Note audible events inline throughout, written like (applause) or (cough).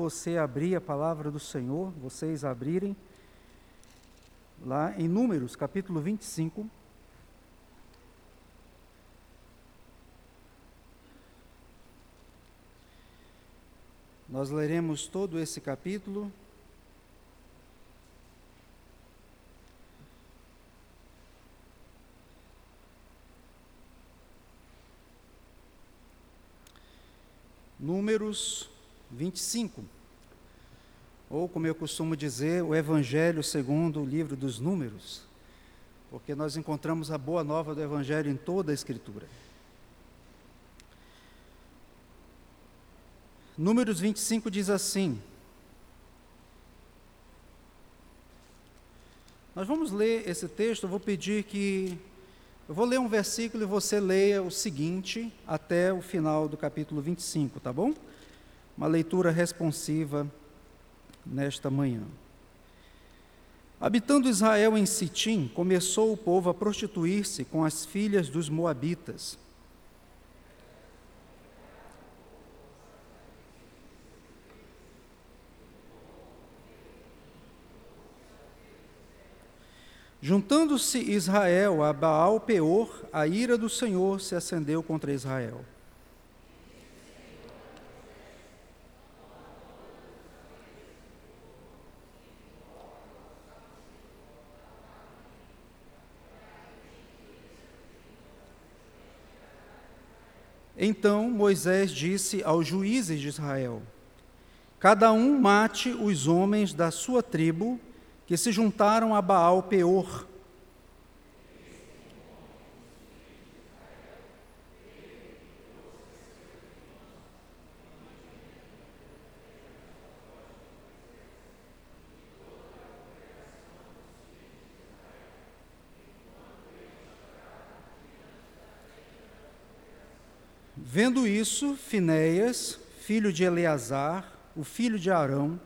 Você abrir a palavra do Senhor, vocês abrirem lá em Números, capítulo 25. Nós leremos todo esse capítulo. Números 25. Ou, como eu costumo dizer, o Evangelho segundo o livro dos Números, porque nós encontramos a boa nova do Evangelho em toda a Escritura. Números 25 diz assim: Nós vamos ler esse texto, eu vou pedir que. Eu vou ler um versículo e você leia o seguinte até o final do capítulo 25, tá bom? Uma leitura responsiva nesta manhã. Habitando Israel em Sitim, começou o povo a prostituir-se com as filhas dos Moabitas. Juntando-se Israel a Baal Peor, a ira do Senhor se acendeu contra Israel. Então Moisés disse aos juízes de Israel: Cada um mate os homens da sua tribo que se juntaram a Baal Peor Vendo isso, Finéias, filho de Eleazar, o filho de Arão,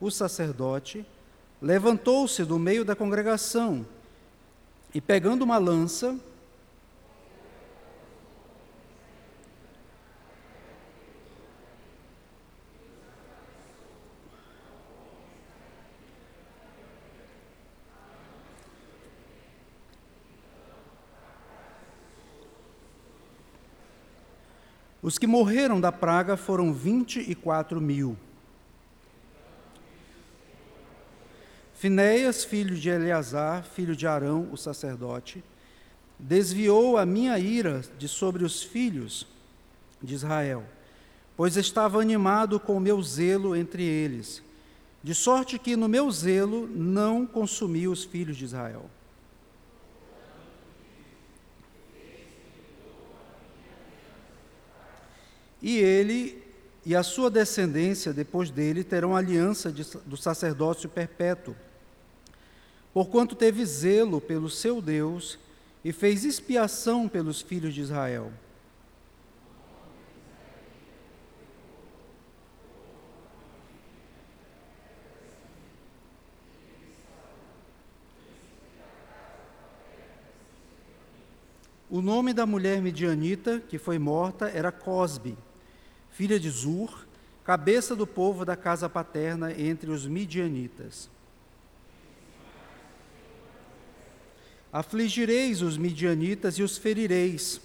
o sacerdote, levantou-se do meio da congregação e, pegando uma lança, Os que morreram da praga foram vinte e quatro mil. Finéias, filho de Eleazar, filho de Arão, o sacerdote, desviou a minha ira de sobre os filhos de Israel, pois estava animado com o meu zelo entre eles, de sorte que no meu zelo não consumi os filhos de Israel. E ele e a sua descendência depois dele terão aliança de, do sacerdócio perpétuo. Porquanto teve zelo pelo seu Deus e fez expiação pelos filhos de Israel. O nome da mulher midianita que foi morta era Cosbe filha de Zur, cabeça do povo da casa paterna entre os midianitas. Afligireis os midianitas e os ferireis,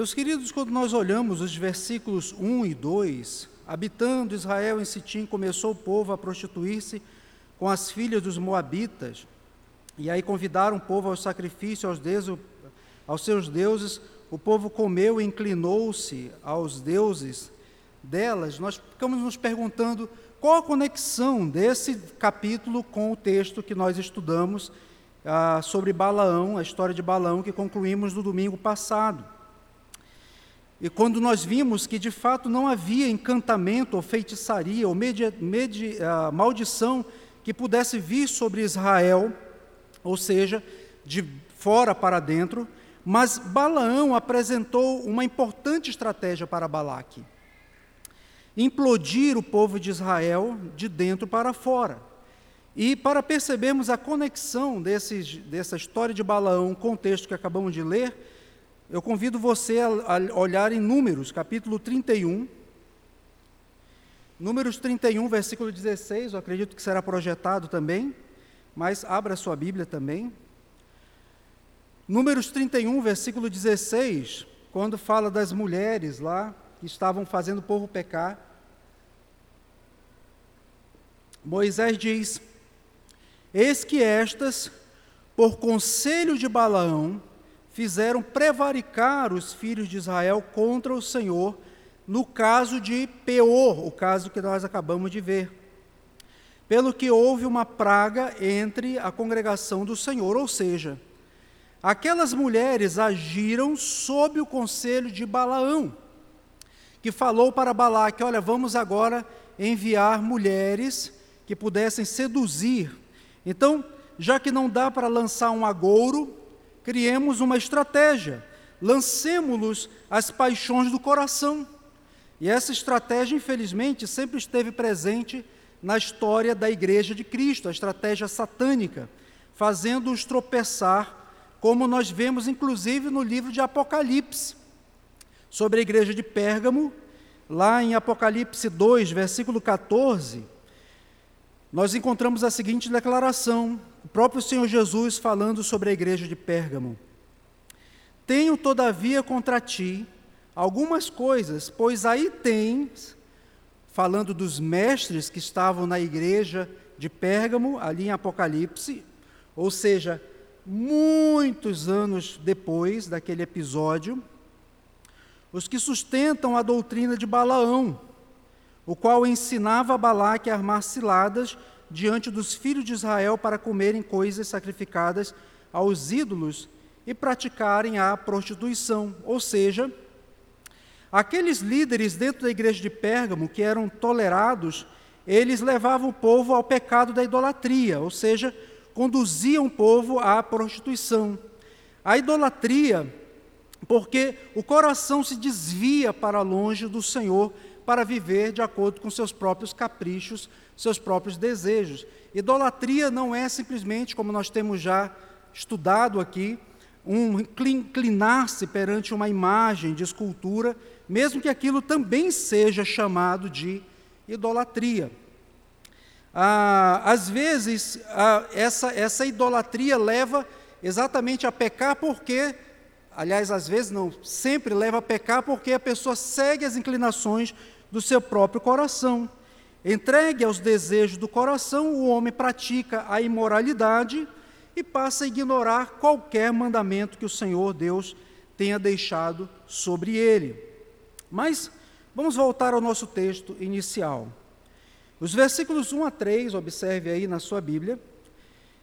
Meus queridos, quando nós olhamos os versículos 1 e 2, habitando Israel em Sitim, começou o povo a prostituir-se com as filhas dos moabitas, e aí convidaram o povo ao sacrifício aos, deuses, aos seus deuses, o povo comeu e inclinou-se aos deuses delas, nós ficamos nos perguntando qual a conexão desse capítulo com o texto que nós estudamos ah, sobre Balaão, a história de Balaão, que concluímos no domingo passado. E quando nós vimos que de fato não havia encantamento ou feitiçaria ou media, media, uh, maldição que pudesse vir sobre Israel, ou seja, de fora para dentro, mas Balaão apresentou uma importante estratégia para Balaque: implodir o povo de Israel de dentro para fora. E para percebermos a conexão desses, dessa história de Balaão com o texto que acabamos de ler, eu convido você a, olhar em Números, capítulo 31. Números 31, versículo 16, eu acredito que será projetado também, mas abra sua Bíblia também. Números 31, versículo 16, quando fala das mulheres lá que estavam fazendo o povo pecar. Moisés diz: Eis que estas, por conselho de Balaão, fizeram prevaricar os filhos de Israel contra o Senhor, no caso de Peor, o caso que nós acabamos de ver. Pelo que houve uma praga entre a congregação do Senhor, ou seja, aquelas mulheres agiram sob o conselho de Balaão, que falou para Balaque: Olha, vamos agora enviar mulheres que pudessem seduzir. Então, já que não dá para lançar um agouro, criemos uma estratégia, lancemos-los as paixões do coração. E essa estratégia, infelizmente, sempre esteve presente na história da Igreja de Cristo, a estratégia satânica, fazendo-os tropeçar, como nós vemos inclusive no livro de Apocalipse, sobre a igreja de Pérgamo, lá em Apocalipse 2, versículo 14, nós encontramos a seguinte declaração: o próprio Senhor Jesus falando sobre a igreja de Pérgamo. Tenho, todavia, contra ti algumas coisas, pois aí tens, falando dos mestres que estavam na igreja de Pérgamo, ali em Apocalipse, ou seja, muitos anos depois daquele episódio, os que sustentam a doutrina de Balaão, o qual ensinava a Balaque a armar ciladas diante dos filhos de Israel para comerem coisas sacrificadas aos ídolos e praticarem a prostituição. Ou seja, aqueles líderes dentro da igreja de Pérgamo que eram tolerados, eles levavam o povo ao pecado da idolatria, ou seja, conduziam o povo à prostituição. A idolatria, porque o coração se desvia para longe do Senhor para viver de acordo com seus próprios caprichos, seus próprios desejos. Idolatria não é simplesmente, como nós temos já estudado aqui, um inclinar-se perante uma imagem de escultura, mesmo que aquilo também seja chamado de idolatria. Ah, às vezes, ah, essa, essa idolatria leva exatamente a pecar porque, aliás, às vezes não, sempre leva a pecar porque a pessoa segue as inclinações do seu próprio coração. Entregue aos desejos do coração, o homem pratica a imoralidade e passa a ignorar qualquer mandamento que o Senhor Deus tenha deixado sobre ele. Mas vamos voltar ao nosso texto inicial. Os versículos 1 a 3, observe aí na sua Bíblia,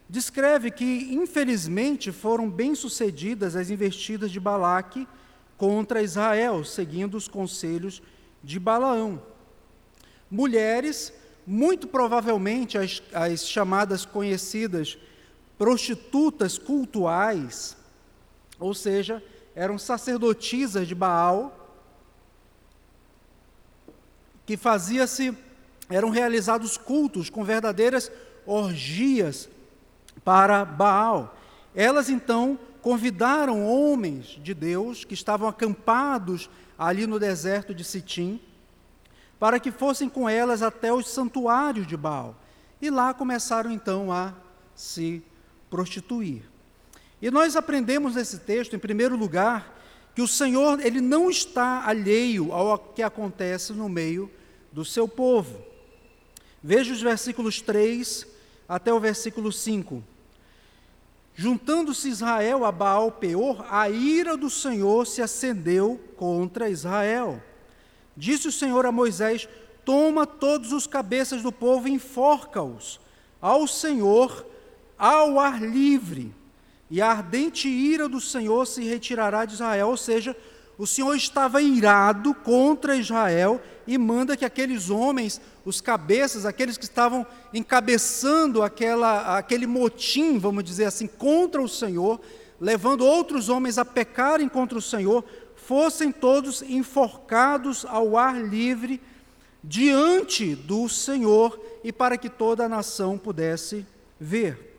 descreve que, infelizmente, foram bem-sucedidas as investidas de Balaque contra Israel, seguindo os conselhos de Balaão. Mulheres, muito provavelmente as, as chamadas conhecidas prostitutas cultuais, ou seja, eram sacerdotisas de Baal, que fazia-se, eram realizados cultos com verdadeiras orgias para Baal. Elas então convidaram homens de Deus que estavam acampados ali no deserto de Sitim, para que fossem com elas até os santuários de Baal. E lá começaram então a se prostituir. E nós aprendemos nesse texto, em primeiro lugar, que o Senhor ele não está alheio ao que acontece no meio do seu povo. Veja os versículos 3 até o versículo 5. Juntando-se Israel a Baal Peor, a ira do Senhor se acendeu contra Israel. Disse o Senhor a Moisés: Toma todos os cabeças do povo e enforca-os ao Senhor ao ar livre, e a ardente ira do Senhor se retirará de Israel. Ou seja, o Senhor estava irado contra Israel e manda que aqueles homens, os cabeças, aqueles que estavam encabeçando aquela, aquele motim, vamos dizer assim, contra o Senhor, levando outros homens a pecarem contra o Senhor, fossem todos enforcados ao ar livre diante do Senhor e para que toda a nação pudesse ver.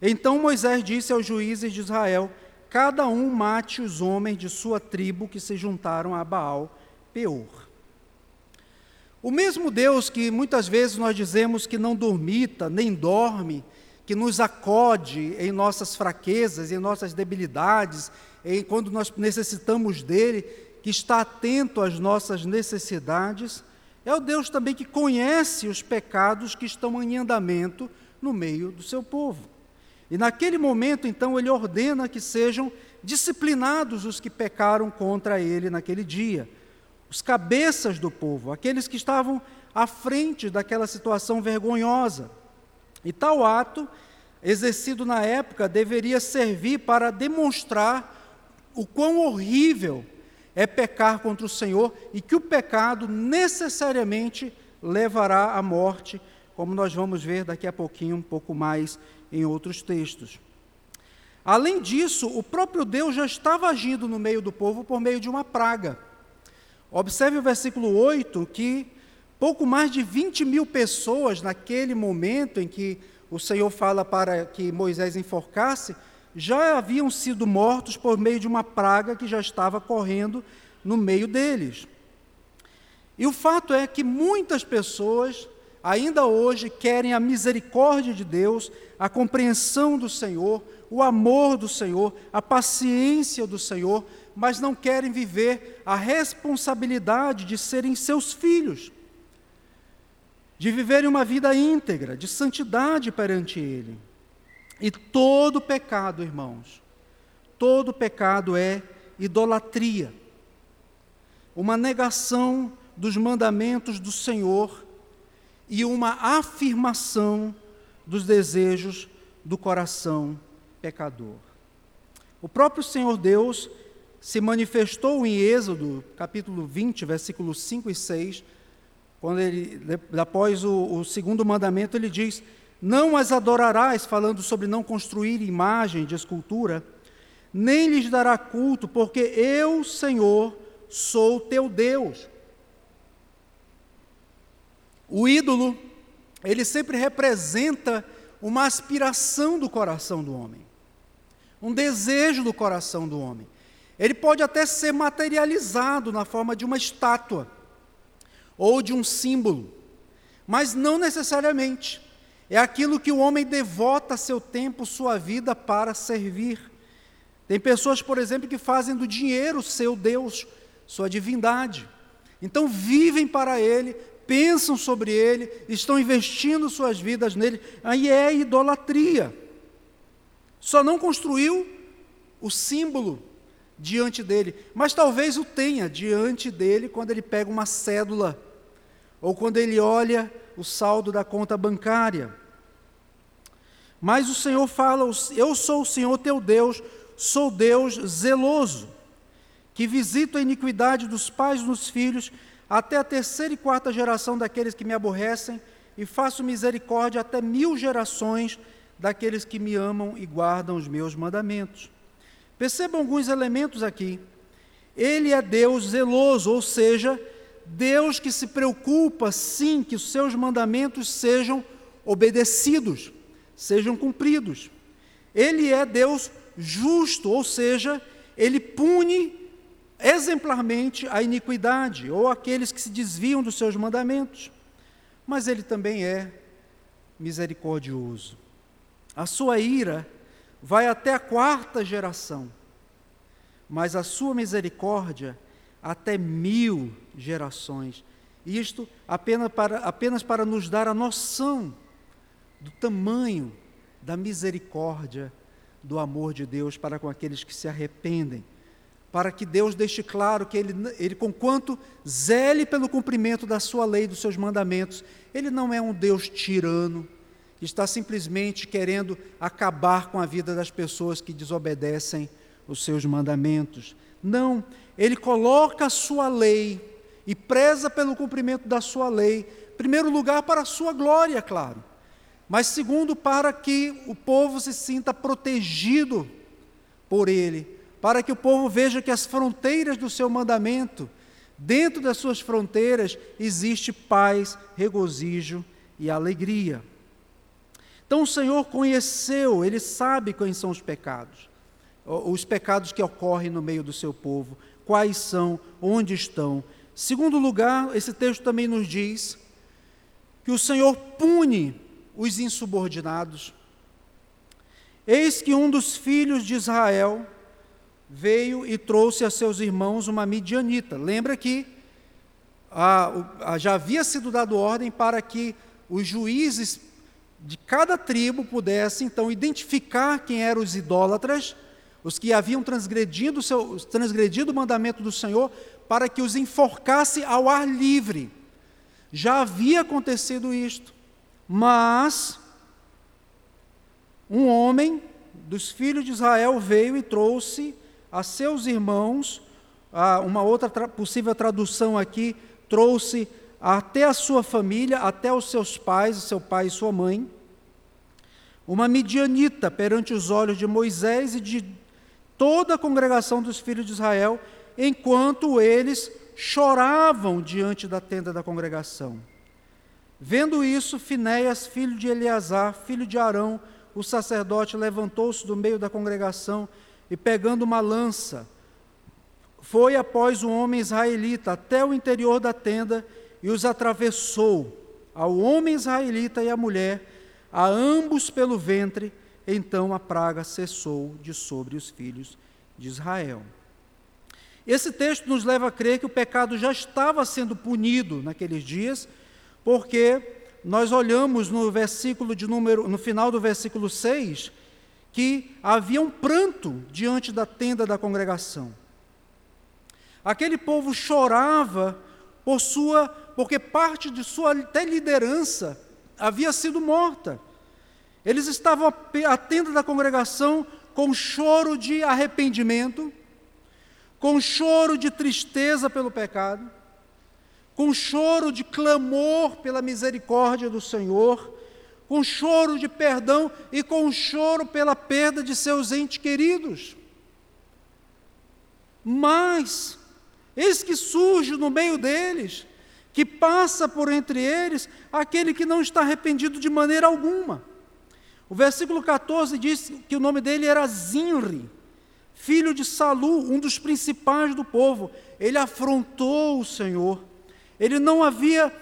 Então Moisés disse aos juízes de Israel: Cada um mate os homens de sua tribo que se juntaram a Baal Peor. O mesmo Deus que muitas vezes nós dizemos que não dormita, nem dorme, que nos acode em nossas fraquezas, em nossas debilidades, em quando nós necessitamos dele, que está atento às nossas necessidades, é o Deus também que conhece os pecados que estão em andamento no meio do seu povo. E naquele momento, então, ele ordena que sejam disciplinados os que pecaram contra ele naquele dia, os cabeças do povo, aqueles que estavam à frente daquela situação vergonhosa. E tal ato, exercido na época, deveria servir para demonstrar o quão horrível é pecar contra o Senhor e que o pecado necessariamente levará à morte, como nós vamos ver daqui a pouquinho, um pouco mais em outros textos. Além disso, o próprio Deus já estava agindo no meio do povo por meio de uma praga. Observe o versículo 8, que pouco mais de 20 mil pessoas, naquele momento em que o Senhor fala para que Moisés enforcasse, já haviam sido mortos por meio de uma praga que já estava correndo no meio deles. E o fato é que muitas pessoas, ainda hoje, querem a misericórdia de Deus, a compreensão do Senhor, o amor do Senhor, a paciência do Senhor, mas não querem viver a responsabilidade de serem seus filhos, de viverem uma vida íntegra, de santidade perante Ele. E todo pecado, irmãos, todo pecado é idolatria, uma negação dos mandamentos do Senhor e uma afirmação dos desejos do coração pecador. O próprio Senhor Deus se manifestou em Êxodo, capítulo 20, versículos 5 e 6, quando ele, após o, o segundo mandamento, ele diz: Não as adorarás, falando sobre não construir imagem de escultura, nem lhes dará culto, porque eu, Senhor, sou teu Deus. O ídolo, ele sempre representa uma aspiração do coração do homem, um desejo do coração do homem. Ele pode até ser materializado na forma de uma estátua ou de um símbolo, mas não necessariamente. É aquilo que o homem devota seu tempo, sua vida para servir. Tem pessoas, por exemplo, que fazem do dinheiro seu Deus, sua divindade. Então vivem para ele, pensam sobre ele, estão investindo suas vidas nele. Aí é idolatria. Só não construiu o símbolo diante dele, mas talvez o tenha diante dele quando ele pega uma cédula ou quando ele olha o saldo da conta bancária. Mas o Senhor fala: Eu sou o Senhor teu Deus, sou Deus zeloso, que visito a iniquidade dos pais nos filhos, até a terceira e quarta geração daqueles que me aborrecem, e faço misericórdia até mil gerações daqueles que me amam e guardam os meus mandamentos. Percebam alguns elementos aqui. Ele é Deus zeloso, ou seja, Deus que se preocupa, sim, que os seus mandamentos sejam obedecidos, sejam cumpridos. Ele é Deus justo, ou seja, ele pune exemplarmente a iniquidade ou aqueles que se desviam dos seus mandamentos. Mas ele também é misericordioso. A sua ira vai até a quarta geração, mas a sua misericórdia até mil gerações. Isto apenas para, apenas para nos dar a noção do tamanho da misericórdia, do amor de Deus para com aqueles que se arrependem. Para que Deus deixe claro que Ele, ele conquanto zele pelo cumprimento da Sua lei, dos seus mandamentos, Ele não é um Deus tirano, que está simplesmente querendo acabar com a vida das pessoas que desobedecem os seus mandamentos. Não, ele coloca a sua lei e preza pelo cumprimento da sua lei, em primeiro lugar para a sua glória, claro, mas segundo para que o povo se sinta protegido por ele, para que o povo veja que as fronteiras do seu mandamento, dentro das suas fronteiras, existe paz, regozijo e alegria. Então o Senhor conheceu, ele sabe quais são os pecados, os pecados que ocorrem no meio do seu povo, quais são, onde estão. Segundo lugar, esse texto também nos diz que o Senhor pune os insubordinados. Eis que um dos filhos de Israel veio e trouxe a seus irmãos uma midianita. Lembra que já havia sido dado ordem para que os juízes de cada tribo pudesse então identificar quem eram os idólatras, os que haviam transgredido, seu, transgredido o mandamento do Senhor, para que os enforcasse ao ar livre. Já havia acontecido isto, mas um homem dos filhos de Israel veio e trouxe a seus irmãos, uma outra tra possível tradução aqui, trouxe até a sua família, até os seus pais, seu pai e sua mãe, uma midianita perante os olhos de Moisés e de toda a congregação dos filhos de Israel, enquanto eles choravam diante da tenda da congregação. Vendo isso, Finéias, filho de Eleazar, filho de Arão, o sacerdote, levantou-se do meio da congregação e, pegando uma lança, foi após o homem israelita até o interior da tenda e os atravessou, ao homem israelita e à mulher, a ambos pelo ventre, então a praga cessou de sobre os filhos de Israel. Esse texto nos leva a crer que o pecado já estava sendo punido naqueles dias, porque nós olhamos no versículo de número, no final do versículo 6, que havia um pranto diante da tenda da congregação. Aquele povo chorava por sua, porque parte de sua até liderança havia sido morta. Eles estavam à tenda da congregação com choro de arrependimento, com choro de tristeza pelo pecado, com choro de clamor pela misericórdia do Senhor, com choro de perdão e com choro pela perda de seus entes queridos. Mas Eis que surge no meio deles, que passa por entre eles, aquele que não está arrependido de maneira alguma. O versículo 14 diz que o nome dele era Zinri, filho de Salu, um dos principais do povo. Ele afrontou o Senhor. Ele não havia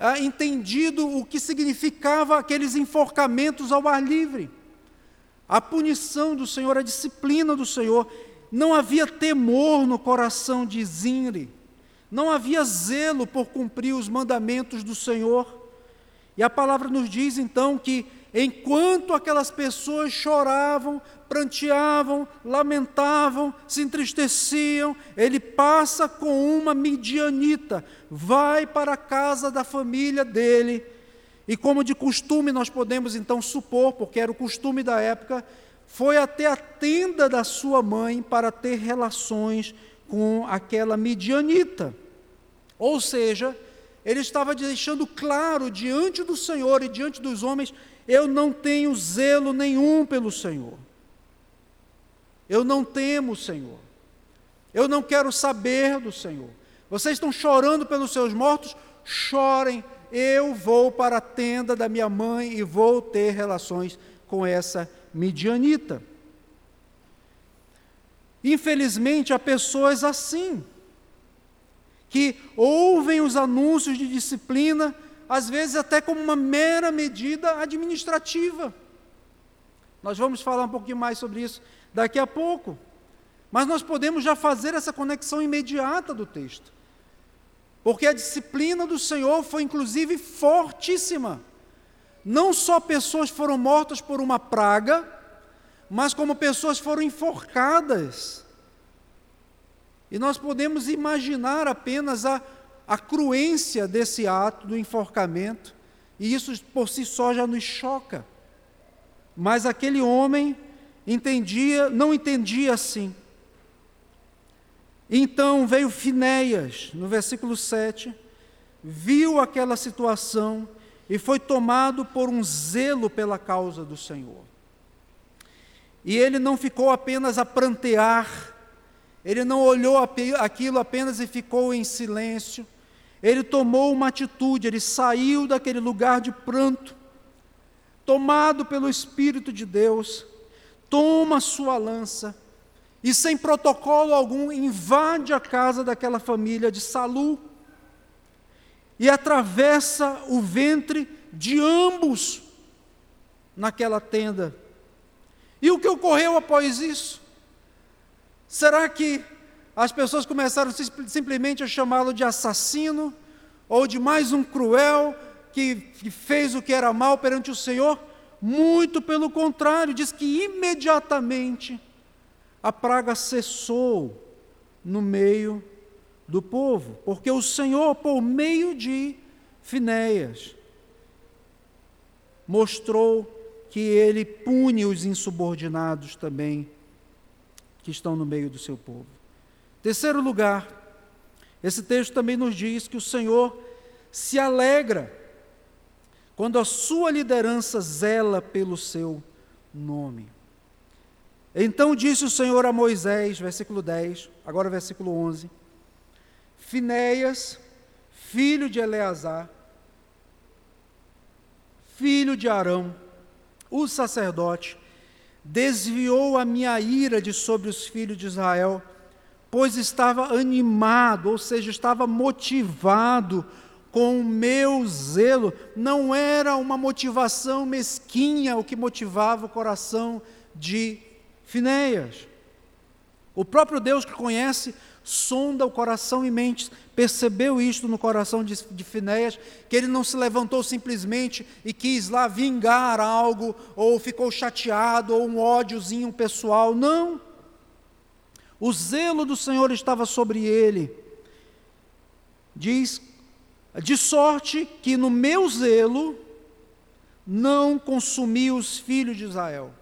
ah, entendido o que significava aqueles enforcamentos ao ar livre. A punição do Senhor, a disciplina do Senhor. Não havia temor no coração de Zinri, não havia zelo por cumprir os mandamentos do Senhor. E a palavra nos diz então que, enquanto aquelas pessoas choravam, pranteavam, lamentavam, se entristeciam, ele passa com uma midianita, vai para a casa da família dele. E como de costume nós podemos então supor, porque era o costume da época, foi até a tenda da sua mãe para ter relações com aquela midianita. Ou seja, ele estava deixando claro diante do Senhor e diante dos homens: eu não tenho zelo nenhum pelo Senhor. Eu não temo o Senhor. Eu não quero saber do Senhor. Vocês estão chorando pelos seus mortos? Chorem. Eu vou para a tenda da minha mãe e vou ter relações com essa midianita. Infelizmente, há pessoas assim, que ouvem os anúncios de disciplina, às vezes até como uma mera medida administrativa. Nós vamos falar um pouquinho mais sobre isso daqui a pouco. Mas nós podemos já fazer essa conexão imediata do texto. Porque a disciplina do Senhor foi, inclusive, fortíssima. Não só pessoas foram mortas por uma praga, mas como pessoas foram enforcadas. E nós podemos imaginar apenas a, a cruência desse ato do enforcamento, e isso por si só já nos choca. Mas aquele homem entendia, não entendia assim. Então veio Finéias, no versículo 7, viu aquela situação e foi tomado por um zelo pela causa do Senhor. E ele não ficou apenas a prantear, ele não olhou aquilo apenas e ficou em silêncio. Ele tomou uma atitude, ele saiu daquele lugar de pranto, tomado pelo Espírito de Deus, toma sua lança e, sem protocolo algum, invade a casa daquela família de Salu e atravessa o ventre de ambos naquela tenda. E o que ocorreu após isso? Será que as pessoas começaram simplesmente a chamá-lo de assassino ou de mais um cruel que, fez o que era mal perante o Senhor? Muito pelo contrário, diz que imediatamente a praga cessou no meio do povo, porque o Senhor, por meio de Finéias, mostrou que ele pune os insubordinados também que estão no meio do seu povo. Terceiro lugar, esse texto também nos diz que o Senhor se alegra quando a sua liderança zela pelo seu nome. Então disse o Senhor a Moisés, versículo 10, agora versículo 11: Finéias, filho de Eleazar, filho de Arão, o sacerdote, desviou a minha ira de sobre os filhos de Israel, pois estava animado, ou seja, estava motivado com o meu zelo. Não era uma motivação mesquinha o que motivava o coração de Finéias. O próprio Deus que conhece sonda o coração e mente, percebeu isto no coração de, de Finéias, que ele não se levantou simplesmente e quis lá vingar algo, ou ficou chateado, ou um ódiozinho pessoal. Não. O zelo do Senhor estava sobre ele. Diz, de sorte que no meu zelo não consumi os filhos de Israel.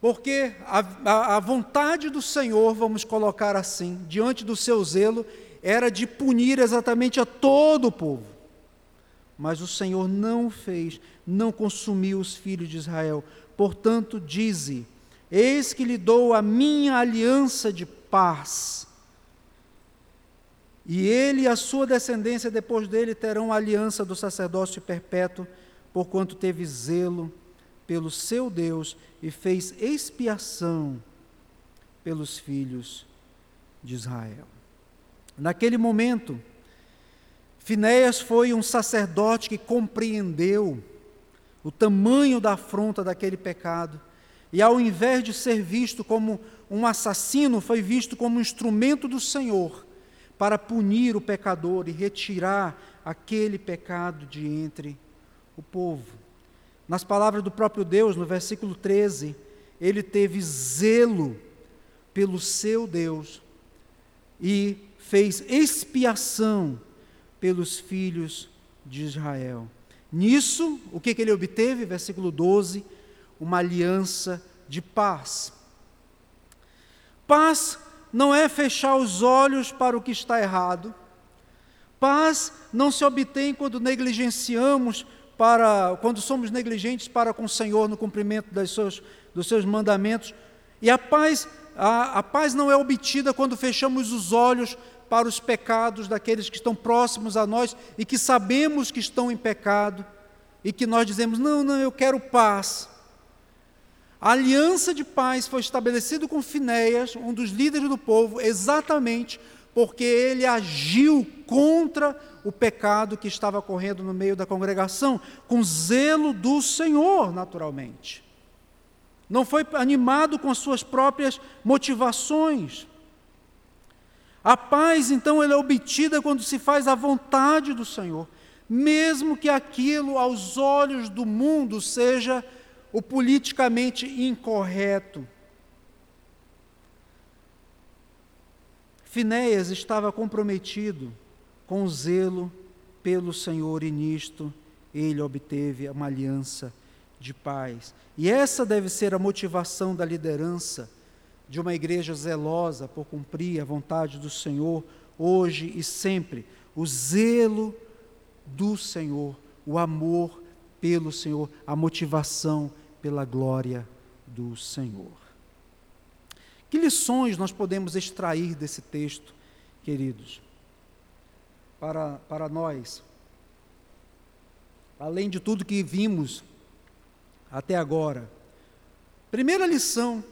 Porque a, a, a, vontade do Senhor, vamos colocar assim, diante do seu zelo, era de punir exatamente a todo o povo. Mas o Senhor não fez, não consumiu os filhos de Israel. Portanto, dize: Eis que lhe dou a minha aliança de paz. E ele e a sua descendência depois dele terão a aliança do sacerdócio perpétuo, porquanto teve zelo pelo seu Deus e fez expiação pelos filhos de Israel. Naquele momento, Finéias foi um sacerdote que compreendeu o tamanho da afronta daquele pecado, e ao invés de ser visto como um assassino, foi visto como um instrumento do Senhor para punir o pecador e retirar aquele pecado de entre o povo. Nas palavras do próprio Deus, no versículo 13, ele teve zelo pelo seu Deus e fez expiação pelos filhos de Israel. Nisso, o que, que ele obteve? Versículo 12: uma aliança de paz. Paz não é fechar os olhos para o que está errado. Paz não se obtém quando negligenciamos para quando somos negligentes para com o Senhor no cumprimento das seus, dos seus mandamentos. E a paz, a, a paz não é obtida quando fechamos os olhos para os pecados daqueles que estão próximos a nós e que sabemos que estão em pecado e que nós dizemos: não, não, eu quero paz. A aliança de paz foi estabelecida com Finéias, um dos líderes do povo, exatamente porque ele agiu contra o pecado que estava correndo no meio da congregação, com zelo do Senhor, naturalmente. Não foi animado com as suas próprias motivações. A paz, então, ela é obtida quando se faz a vontade do Senhor, mesmo que aquilo, aos olhos do mundo, seja o politicamente incorreto. Finéias estava comprometido com zelo pelo Senhor e nisto ele obteve uma aliança de paz. E essa deve ser a motivação da liderança de uma igreja zelosa por cumprir a vontade do Senhor hoje e sempre. O zelo do Senhor, o amor pelo Senhor, a motivação pela glória do Senhor. Que lições nós podemos extrair desse texto, queridos, para, para nós? Além de tudo que vimos até agora. Primeira lição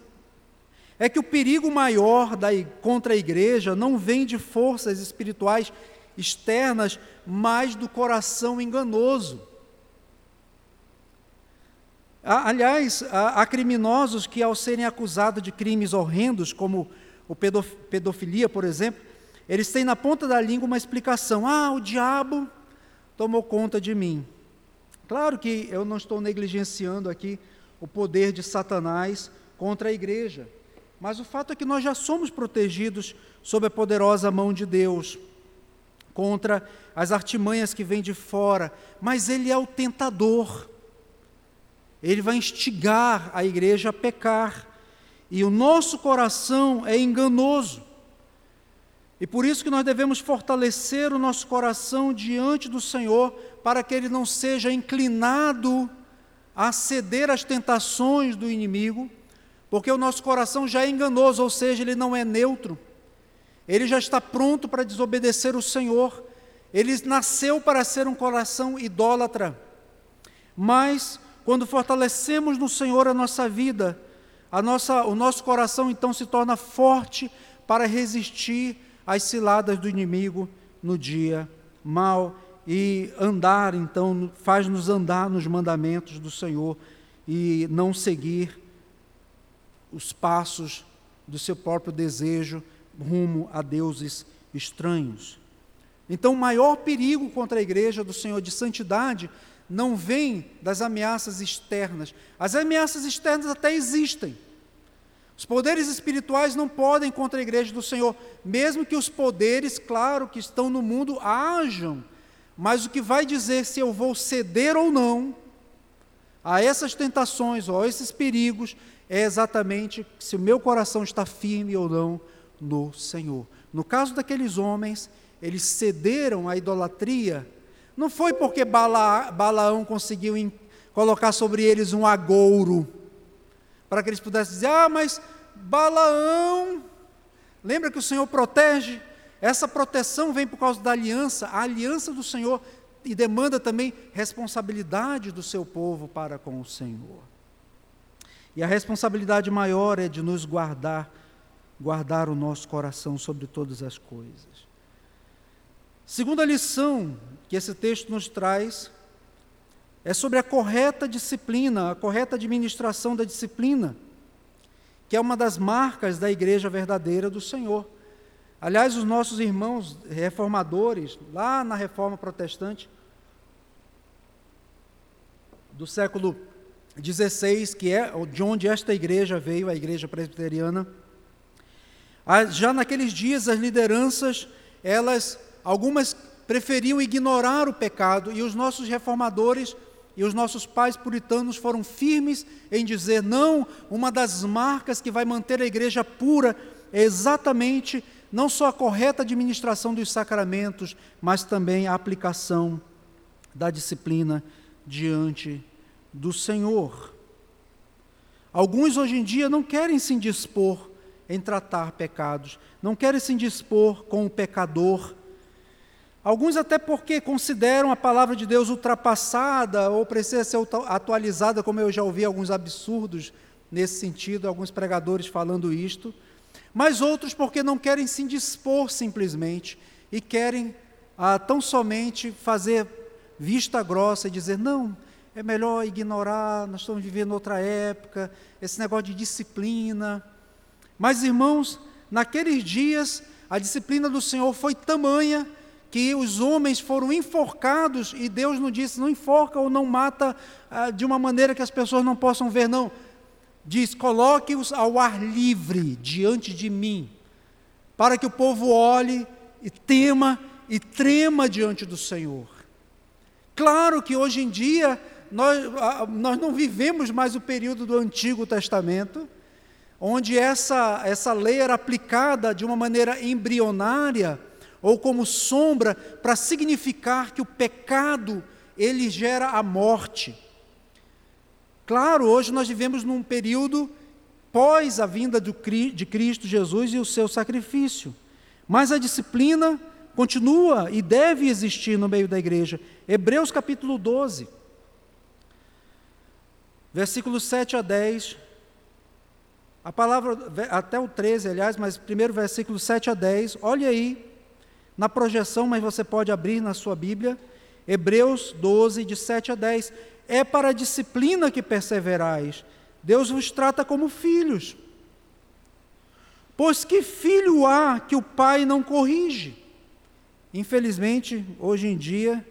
é que o perigo maior da, contra a igreja não vem de forças espirituais externas, mas do coração enganoso. Aliás, há criminosos que, ao serem acusados de crimes horrendos, como o pedofilia, por exemplo, eles têm na ponta da língua uma explicação: ah, o diabo tomou conta de mim. Claro que eu não estou negligenciando aqui o poder de Satanás contra a igreja, mas o fato é que nós já somos protegidos sob a poderosa mão de Deus contra as artimanhas que vêm de fora, mas ele é o tentador ele vai instigar a igreja a pecar. E o nosso coração é enganoso. E por isso que nós devemos fortalecer o nosso coração diante do Senhor, para que ele não seja inclinado a ceder às tentações do inimigo, porque o nosso coração já é enganoso, ou seja, ele não é neutro. Ele já está pronto para desobedecer o Senhor. Ele nasceu para ser um coração idólatra. Mas quando fortalecemos no Senhor a nossa vida, a nossa, o nosso coração então se torna forte para resistir às ciladas do inimigo no dia mal e andar, então, faz-nos andar nos mandamentos do Senhor e não seguir os passos do seu próprio desejo rumo a deuses estranhos. Então, o maior perigo contra a igreja do Senhor de santidade não vem das ameaças externas. As ameaças externas até existem. Os poderes espirituais não podem contra a igreja do Senhor, mesmo que os poderes, claro, que estão no mundo hajam. Mas o que vai dizer se eu vou ceder ou não a essas tentações ou a esses perigos é exatamente se o meu coração está firme ou não no Senhor. No caso daqueles homens, eles cederam à idolatria não foi porque Bala, Balaão conseguiu in, colocar sobre eles um agouro, para que eles pudessem dizer: ah, mas Balaão, lembra que o Senhor protege? Essa proteção vem por causa da aliança, a aliança do Senhor, e demanda também responsabilidade do seu povo para com o Senhor. E a responsabilidade maior é de nos guardar, guardar o nosso coração sobre todas as coisas. Segunda lição que esse texto nos traz é sobre a correta disciplina, a correta administração da disciplina, que é uma das marcas da igreja verdadeira do Senhor. Aliás, os nossos irmãos reformadores, lá na reforma protestante do século XVI, que é de onde esta igreja veio, a igreja presbiteriana, já naqueles dias as lideranças, elas Algumas preferiam ignorar o pecado e os nossos reformadores e os nossos pais puritanos foram firmes em dizer: não, uma das marcas que vai manter a igreja pura é exatamente não só a correta administração dos sacramentos, mas também a aplicação da disciplina diante do Senhor. Alguns hoje em dia não querem se indispor em tratar pecados, não querem se indispor com o pecador, Alguns até porque consideram a palavra de Deus ultrapassada ou precisa ser atualizada, como eu já ouvi alguns absurdos nesse sentido, alguns pregadores falando isto. Mas outros porque não querem se dispor simplesmente e querem ah, tão somente fazer vista grossa e dizer: não, é melhor ignorar, nós estamos vivendo outra época, esse negócio de disciplina. Mas, irmãos, naqueles dias, a disciplina do Senhor foi tamanha que os homens foram enforcados e Deus não disse, não enforca ou não mata ah, de uma maneira que as pessoas não possam ver, não. Diz: coloque-os ao ar livre diante de mim, para que o povo olhe e tema e trema diante do Senhor. Claro que hoje em dia nós, ah, nós não vivemos mais o período do Antigo Testamento, onde essa, essa lei era aplicada de uma maneira embrionária ou como sombra para significar que o pecado ele gera a morte. Claro, hoje nós vivemos num período pós a vinda de Cristo Jesus e o seu sacrifício, mas a disciplina continua e deve existir no meio da igreja. Hebreus capítulo 12, versículos 7 a 10. A palavra, até o 13, aliás, mas primeiro versículo 7 a 10. Olha aí, na projeção, mas você pode abrir na sua Bíblia. Hebreus 12, de 7 a 10. É para a disciplina que perseverais. Deus vos trata como filhos. Pois que filho há que o pai não corrige? Infelizmente, hoje em dia,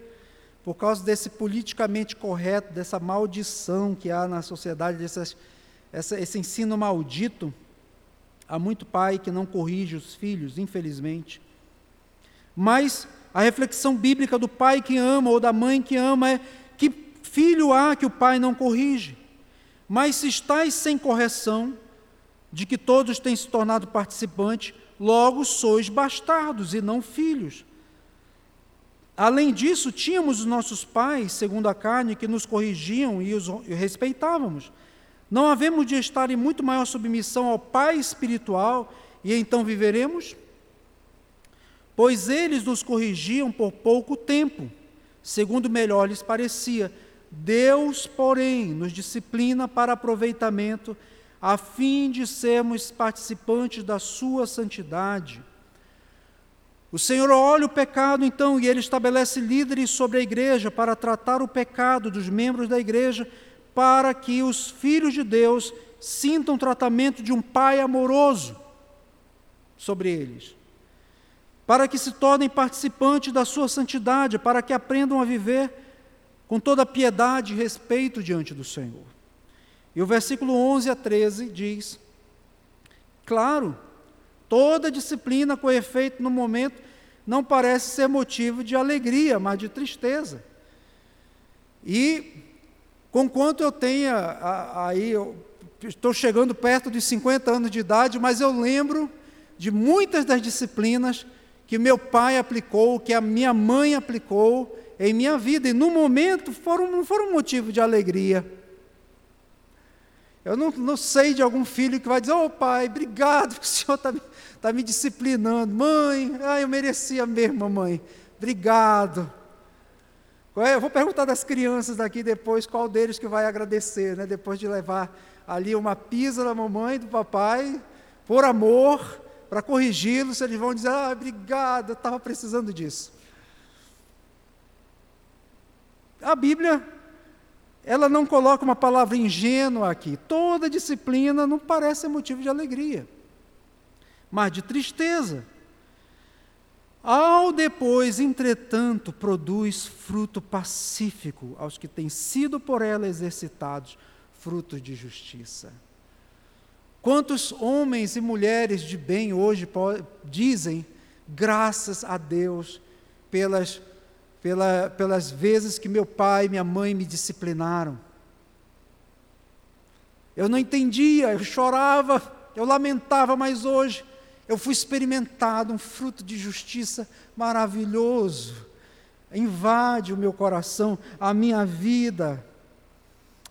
por causa desse politicamente correto, dessa maldição que há na sociedade, dessas, essa, esse ensino maldito, há muito pai que não corrige os filhos, infelizmente. Mas a reflexão bíblica do pai que ama ou da mãe que ama é: que filho há que o pai não corrige? Mas se estáis sem correção, de que todos têm se tornado participantes, logo sois bastardos e não filhos. Além disso, tínhamos os nossos pais, segundo a carne, que nos corrigiam e os respeitávamos. Não havemos de estar em muito maior submissão ao Pai espiritual e então viveremos? Pois eles nos corrigiam por pouco tempo, segundo melhor lhes parecia. Deus, porém, nos disciplina para aproveitamento, a fim de sermos participantes da sua santidade. O Senhor olha o pecado, então, e ele estabelece líderes sobre a igreja para tratar o pecado dos membros da igreja, para que os filhos de Deus sintam o tratamento de um pai amoroso sobre eles, para que se tornem participantes da sua santidade, para que aprendam a viver com toda piedade e respeito diante do Senhor. E o versículo 11 a 13 diz: Claro, Toda disciplina com efeito no momento não parece ser motivo de alegria, mas de tristeza. E, conquanto eu tenha, aí, estou chegando perto dos 50 anos de idade, mas eu lembro de muitas das disciplinas que meu pai aplicou, que a minha mãe aplicou em minha vida, e no momento foram, não foram motivo de alegria. Eu não, não sei de algum filho que vai dizer, ô oh, pai, obrigado, (laughs) que o senhor está me está me disciplinando. Mãe, ah, eu merecia mesmo, mãe. Obrigado. É? Eu vou perguntar das crianças daqui depois qual deles que vai agradecer, né? Depois de levar ali uma pisa da mamãe e do papai, por amor, para corrigi-los, eles vão dizer: ah, obrigado, eu estava precisando disso. A Bíblia, ela não coloca uma palavra ingênua aqui. Toda disciplina não parece motivo de alegria mas de tristeza. Ao depois, entretanto, produz fruto pacífico aos que têm sido por ela exercitados, frutos de justiça. Quantos homens e mulheres de bem hoje dizem, graças a Deus, pelas, pela, pelas vezes que meu pai e minha mãe me disciplinaram. Eu não entendia, eu chorava, eu lamentava, mas hoje eu fui experimentado um fruto de justiça maravilhoso. Invade o meu coração, a minha vida.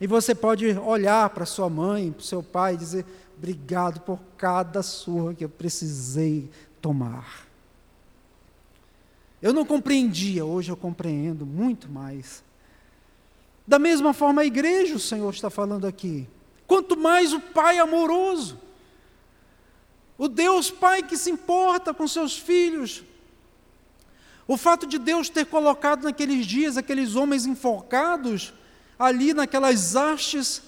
E você pode olhar para sua mãe, para o seu pai e dizer: Obrigado por cada surra que eu precisei tomar. Eu não compreendia, hoje eu compreendo muito mais. Da mesma forma, a igreja, o Senhor está falando aqui. Quanto mais o Pai amoroso, o Deus Pai que se importa com seus filhos. O fato de Deus ter colocado naqueles dias aqueles homens enforcados ali naquelas hastes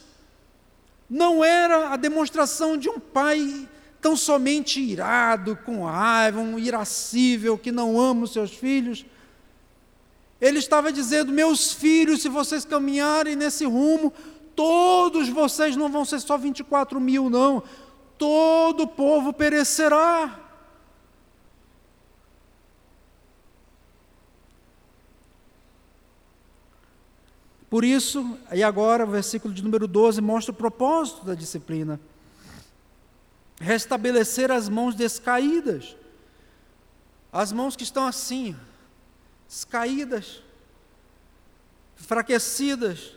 não era a demonstração de um pai tão somente irado, com raiva, um irascível que não ama os seus filhos. Ele estava dizendo: Meus filhos, se vocês caminharem nesse rumo, todos vocês não vão ser só 24 mil, não todo o povo perecerá. Por isso, e agora o versículo de número 12 mostra o propósito da disciplina: restabelecer as mãos descaídas, as mãos que estão assim, descaídas, enfraquecidas.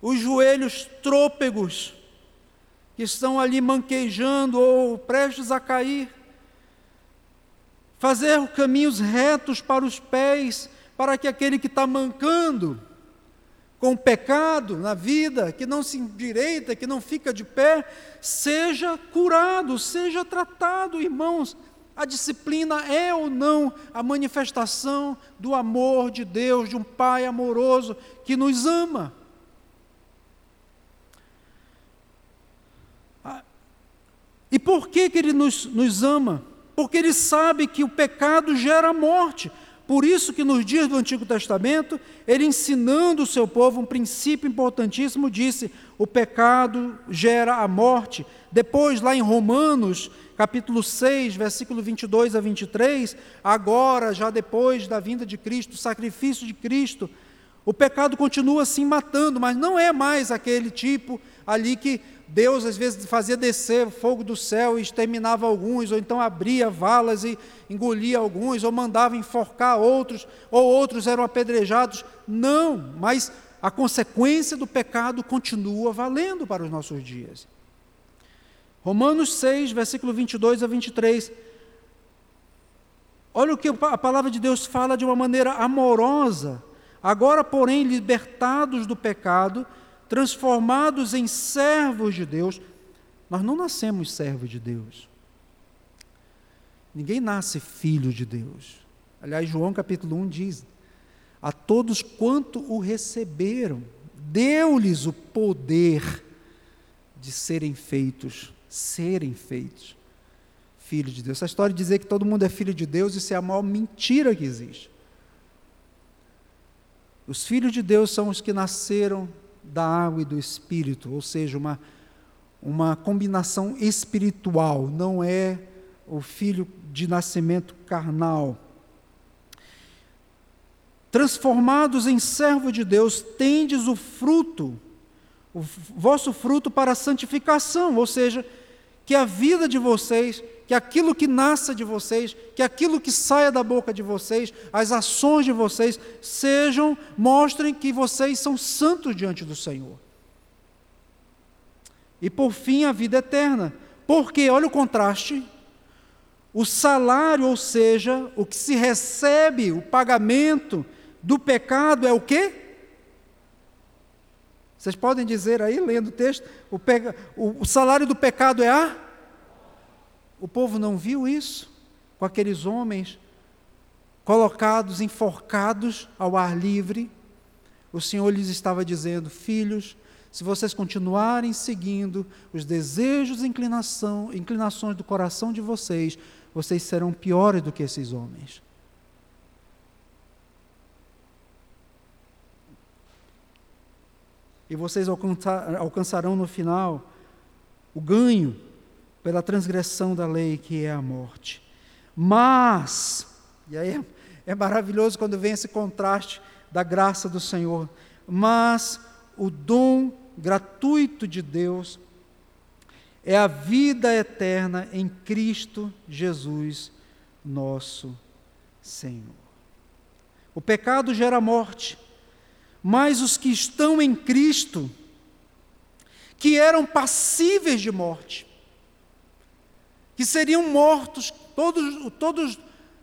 os joelhos trôpegos, que estão ali manquejando ou prestes a cair, fazer caminhos retos para os pés, para que aquele que está mancando, com pecado na vida, que não se endireita, que não fica de pé, seja curado, seja tratado, irmãos. A disciplina é ou não a manifestação do amor de Deus, de um Pai amoroso que nos ama. Ah, e por que, que Ele nos, nos ama? Porque Ele sabe que o pecado gera morte. Por isso que nos dias do Antigo Testamento, ele ensinando o seu povo um princípio importantíssimo, disse: o pecado gera a morte. Depois, lá em Romanos, capítulo 6, versículo 22 a 23, agora, já depois da vinda de Cristo, o sacrifício de Cristo, o pecado continua assim matando, mas não é mais aquele tipo ali que Deus às vezes fazia descer fogo do céu e exterminava alguns, ou então abria valas e engolia alguns, ou mandava enforcar outros, ou outros eram apedrejados. Não, mas a consequência do pecado continua valendo para os nossos dias. Romanos 6, versículo 22 a 23. Olha o que a palavra de Deus fala de uma maneira amorosa. Agora, porém, libertados do pecado, transformados em servos de Deus. Nós não nascemos servos de Deus. Ninguém nasce filho de Deus. Aliás, João capítulo 1 diz: A todos quanto o receberam, deu-lhes o poder de serem feitos, serem feitos filhos de Deus. Essa história de dizer que todo mundo é filho de Deus, isso é a maior mentira que existe. Os filhos de Deus são os que nasceram da água e do espírito, ou seja, uma, uma combinação espiritual, não é o filho de nascimento carnal. Transformados em servo de Deus, tendes o fruto, o vosso fruto para a santificação, ou seja, que a vida de vocês que aquilo que nasça de vocês, que aquilo que saia da boca de vocês, as ações de vocês, sejam, mostrem que vocês são santos diante do Senhor. E por fim, a vida eterna. Porque, olha o contraste, o salário, ou seja, o que se recebe, o pagamento do pecado é o quê? Vocês podem dizer aí, lendo o texto, o, o salário do pecado é a o povo não viu isso com aqueles homens colocados, enforcados ao ar livre. O Senhor lhes estava dizendo: Filhos, se vocês continuarem seguindo os desejos e inclinação, inclinações do coração de vocês, vocês serão piores do que esses homens. E vocês alcançarão no final o ganho pela transgressão da lei, que é a morte. Mas, e aí é, é maravilhoso quando vem esse contraste da graça do Senhor, mas o dom gratuito de Deus é a vida eterna em Cristo Jesus, nosso Senhor. O pecado gera morte, mas os que estão em Cristo, que eram passíveis de morte, que seriam mortos, todos, todos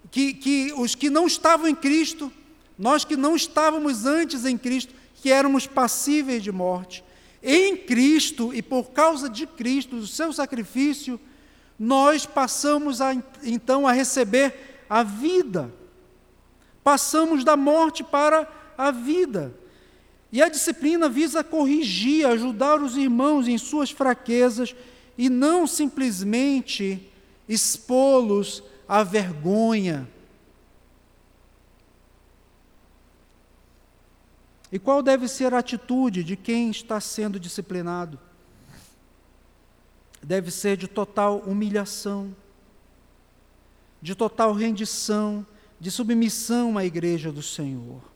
que, que os que não estavam em Cristo, nós que não estávamos antes em Cristo, que éramos passíveis de morte. Em Cristo e por causa de Cristo, do seu sacrifício, nós passamos a, então a receber a vida. Passamos da morte para a vida. E a disciplina visa corrigir, ajudar os irmãos em suas fraquezas e não simplesmente expô-los à vergonha. E qual deve ser a atitude de quem está sendo disciplinado? Deve ser de total humilhação, de total rendição, de submissão à igreja do Senhor.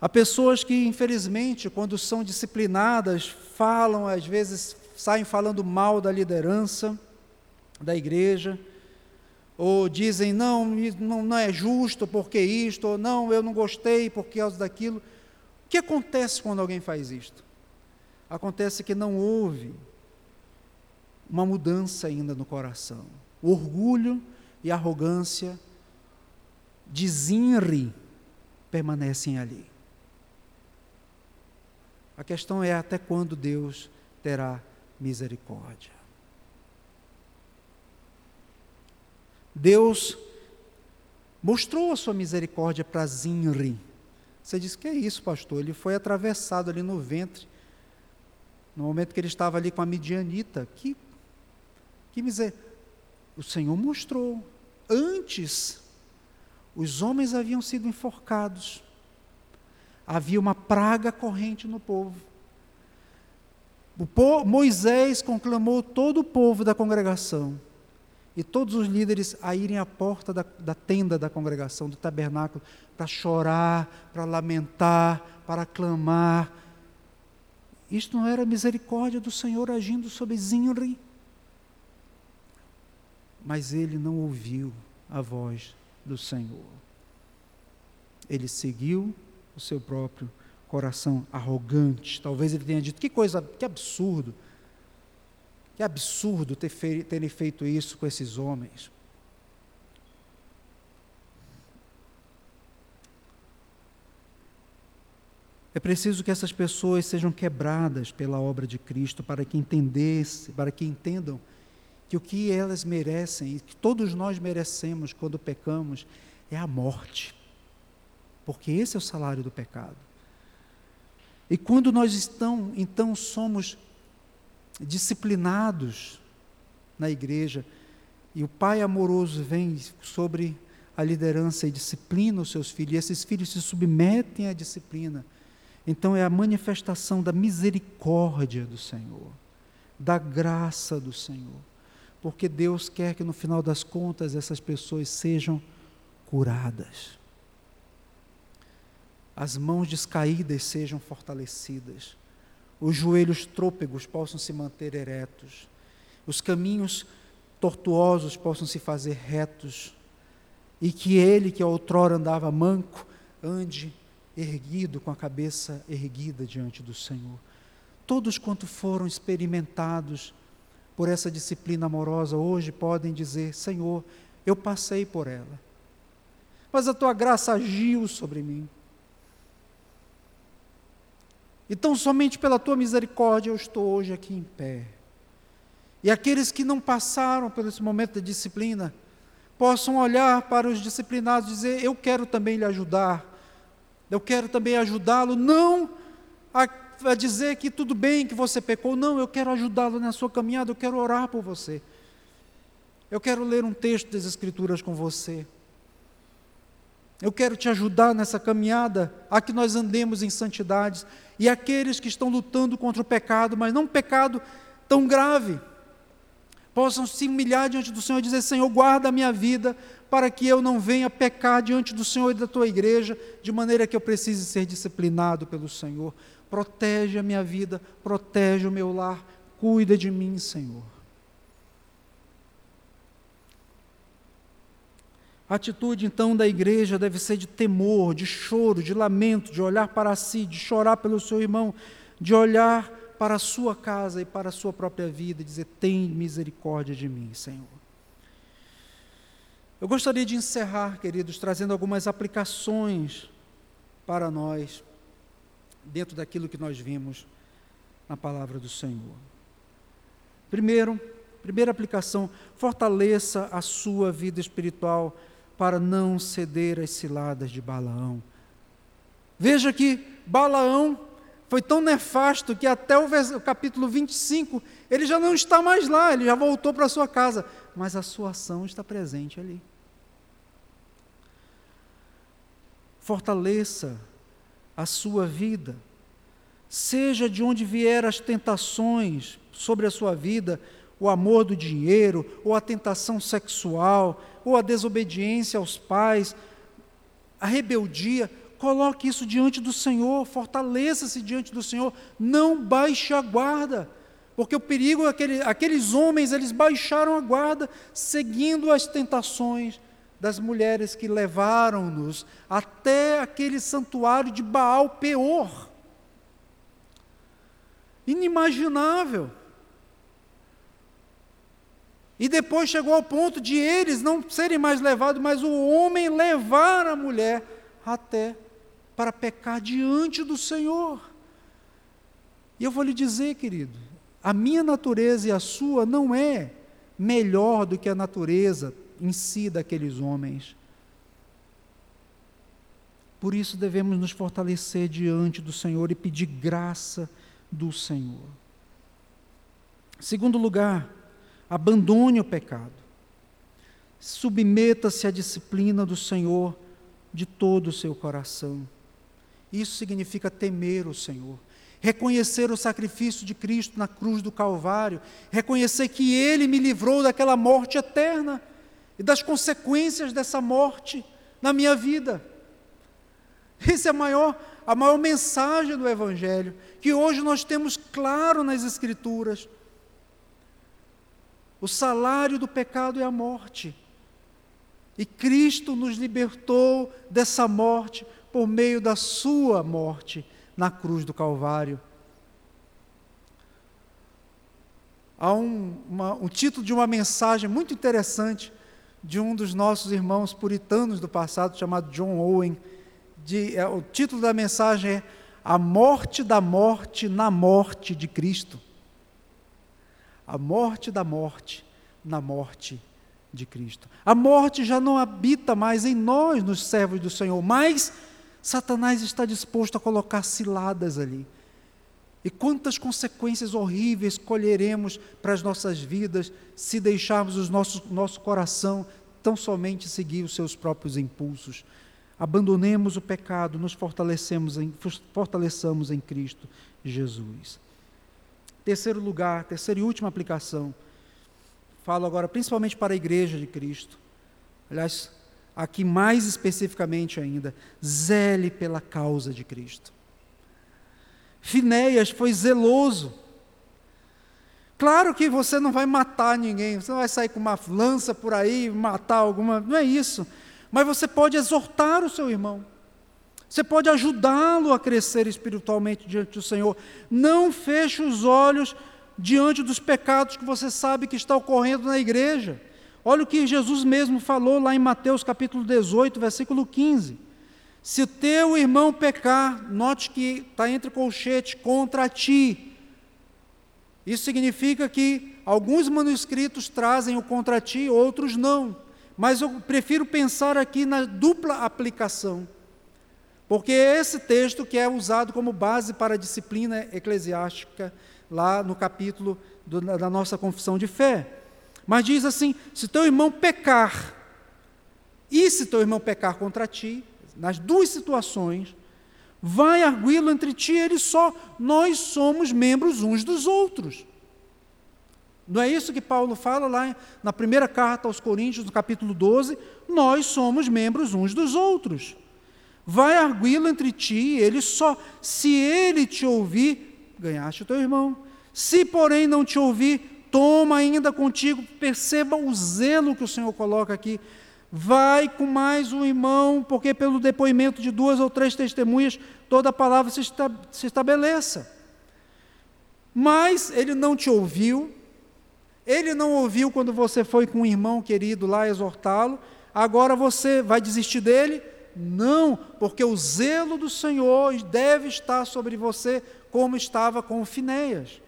Há pessoas que, infelizmente, quando são disciplinadas, falam, às vezes saem falando mal da liderança da igreja, ou dizem, não, não, é justo porque isto, ou não, eu não gostei por causa daquilo. que acontece quando alguém faz isto? Acontece que não houve uma mudança ainda no coração. O orgulho e a arrogância de Zinri permanecem ali. A questão é até quando Deus terá misericórdia. Deus mostrou a sua misericórdia para Zinri. Você diz que é isso, pastor? Ele foi atravessado ali no ventre, no momento que ele estava ali com a midianita. Que, que miser... O Senhor mostrou. Antes, os homens haviam sido enforcados. Havia uma praga corrente no povo. Moisés conclamou todo o povo da congregação e todos os líderes a irem à porta da, da tenda da congregação, do tabernáculo, para chorar, para lamentar, para clamar. Isto não era misericórdia do Senhor agindo sobre Zinri. Mas ele não ouviu a voz do Senhor. Ele seguiu o seu próprio coração arrogante. Talvez ele tenha dito: que coisa, que absurdo. Que absurdo ter fe terem feito isso com esses homens. É preciso que essas pessoas sejam quebradas pela obra de Cristo para que entendesse, para que entendam que o que elas merecem, e que todos nós merecemos quando pecamos, é a morte. Porque esse é o salário do pecado. E quando nós estão, então somos disciplinados na igreja, e o Pai amoroso vem sobre a liderança e disciplina os seus filhos, e esses filhos se submetem à disciplina. Então é a manifestação da misericórdia do Senhor, da graça do Senhor. Porque Deus quer que no final das contas essas pessoas sejam curadas as mãos descaídas sejam fortalecidas, os joelhos trôpegos possam se manter eretos, os caminhos tortuosos possam se fazer retos, e que ele, que outrora andava manco, ande erguido, com a cabeça erguida diante do Senhor. Todos quanto foram experimentados por essa disciplina amorosa, hoje podem dizer: Senhor, eu passei por ela, mas a tua graça agiu sobre mim. Então, somente pela tua misericórdia eu estou hoje aqui em pé. E aqueles que não passaram por esse momento de disciplina, possam olhar para os disciplinados e dizer: Eu quero também lhe ajudar, eu quero também ajudá-lo, não a, a, dizer que tudo bem que você pecou, não, eu quero ajudá-lo na sua caminhada, eu quero orar por você. Eu quero ler um texto das Escrituras com você. Eu quero te ajudar nessa caminhada a que nós andemos em santidade. E aqueles que estão lutando contra o pecado, mas não um pecado tão grave, possam se humilhar diante do Senhor e dizer: Senhor, guarda a minha vida para que eu não venha pecar diante do Senhor e da tua igreja, de maneira que eu precise ser disciplinado pelo Senhor. Protege a minha vida, protege o meu lar, cuida de mim, Senhor. A atitude então da igreja deve ser de temor, de choro, de lamento, de olhar para si, de chorar pelo seu irmão, de olhar para a sua casa e para a sua própria vida e dizer: Tem misericórdia de mim, Senhor. Eu gostaria de encerrar, queridos, trazendo algumas aplicações para nós, dentro daquilo que nós vimos na palavra do Senhor. Primeiro, primeira aplicação, fortaleça a sua vida espiritual para não ceder às ciladas de Balaão. Veja que Balaão foi tão nefasto que até o, capítulo 25 ele já não está mais lá, ele já voltou para sua casa, mas a sua ação está presente ali. Fortaleça a sua vida, seja de onde vier as tentações sobre a sua vida, o amor do dinheiro, ou a tentação sexual, ou a desobediência aos pais, a rebeldia, coloque isso diante do Senhor, fortaleça-se diante do Senhor, não baixe a guarda, porque o perigo é aquele, aqueles homens, eles baixaram a guarda, seguindo as tentações das mulheres que levaram-nos até aquele santuário de Baal Peor. Inimaginável. E depois chegou ao ponto de eles não serem mais levados, mas o homem levar a mulher até para pecar diante do Senhor. E eu vou lhe dizer, querido, a minha natureza e a sua não é melhor do que a natureza em si daqueles homens. Por isso devemos nos fortalecer diante do Senhor e pedir graça do Senhor. Segundo lugar, abandone o pecado. Submeta-se à disciplina do Senhor de todo o seu coração. Isso significa temer o Senhor reconhecer o sacrifício de Cristo na cruz do Calvário, reconhecer que Ele me livrou daquela morte eterna e das consequências dessa morte na minha vida. Essa é a maior, a maior mensagem do Evangelho, que hoje nós temos claro nas Escrituras. O salário do pecado é a morte. E Cristo nos libertou dessa morte por meio da Sua morte na cruz do Calvário. Há um, uma, um título de uma mensagem muito interessante de um dos nossos irmãos puritanos do passado, chamado John Owen. De, é, o título da mensagem é A Morte da Morte na Morte de Cristo. A morte da morte na morte de Cristo. A morte já não habita mais em nós, nos servos do Senhor, mas Satanás está disposto a colocar ciladas ali. E quantas consequências horríveis colheremos para as nossas vidas se deixarmos o nosso, nosso coração tão somente seguir os seus próprios impulsos. Abandonemos o pecado, nos fortalecemos em, fortaleçamos em Cristo Jesus. Terceiro lugar, terceira e última aplicação. Falo agora principalmente para a igreja de Cristo. Aliás, aqui mais especificamente ainda, zele pela causa de Cristo. Finéias foi zeloso. Claro que você não vai matar ninguém, você não vai sair com uma lança por aí matar alguma, não é isso. Mas você pode exortar o seu irmão. Você pode ajudá-lo a crescer espiritualmente diante do Senhor. Não feche os olhos diante dos pecados que você sabe que está ocorrendo na igreja. Olha o que Jesus mesmo falou lá em Mateus capítulo 18, versículo 15. Se teu irmão pecar, note que está entre colchete contra ti. Isso significa que alguns manuscritos trazem o contra ti, outros não. Mas eu prefiro pensar aqui na dupla aplicação. Porque esse texto que é usado como base para a disciplina eclesiástica, lá no capítulo do, da nossa confissão de fé. Mas diz assim: se teu irmão pecar, e se teu irmão pecar contra ti, nas duas situações, vai arguí-lo entre ti e ele só. Nós somos membros uns dos outros. Não é isso que Paulo fala lá na primeira carta aos Coríntios, no capítulo 12? Nós somos membros uns dos outros. Vai arguí-lo entre ti e ele só. Se ele te ouvir, ganhaste o teu irmão. Se, porém, não te ouvir, toma ainda contigo, perceba o zelo que o Senhor coloca aqui. Vai com mais um irmão, porque pelo depoimento de duas ou três testemunhas, toda a palavra se, esta, se estabeleça. Mas ele não te ouviu, ele não ouviu quando você foi com um irmão querido lá exortá-lo, agora você vai desistir dele? Não, porque o zelo do Senhor deve estar sobre você, como estava com Finéias.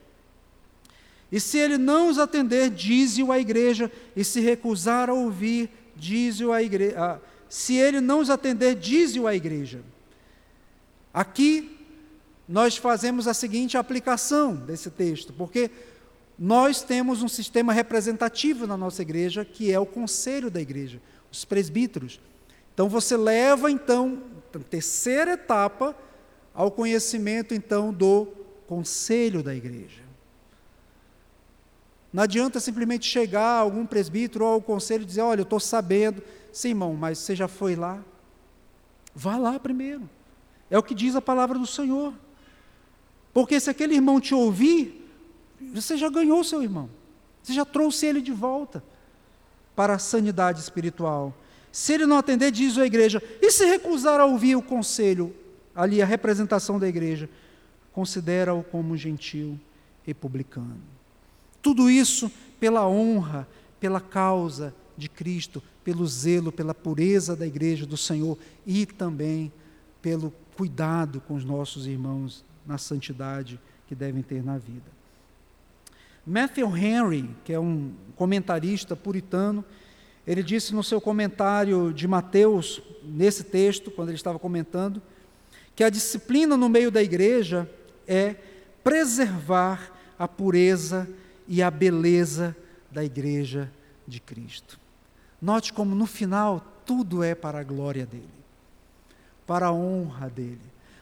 E se ele não os atender, dize-o à igreja, e se recusar a ouvir, dize-o à igreja. Se ele não os atender, dize-o à igreja. Aqui nós fazemos a seguinte aplicação desse texto, porque nós temos um sistema representativo na nossa igreja, que é o conselho da igreja, os presbíteros. Então você leva então terceira etapa ao conhecimento então do conselho da igreja. Não adianta simplesmente chegar a algum presbítero ou ao conselho e dizer: Olha, eu estou sabendo. Sim, irmão, mas você já foi lá? Vá lá primeiro. É o que diz a palavra do Senhor. Porque se aquele irmão te ouvir, você já ganhou seu irmão. Você já trouxe ele de volta para a sanidade espiritual. Se ele não atender, diz a igreja, e se recusar a ouvir o conselho, ali a representação da igreja, considera-o como gentil e publicano. Tudo isso pela honra, pela causa de Cristo, pelo zelo, pela pureza da igreja do Senhor e também pelo cuidado com os nossos irmãos na santidade que devem ter na vida. Matthew Henry, que é um comentarista puritano, ele disse no seu comentário de Mateus, nesse texto, quando ele estava comentando, que a disciplina no meio da igreja é preservar a pureza e a beleza da igreja de Cristo. Note como no final tudo é para a glória dele, para a honra dele.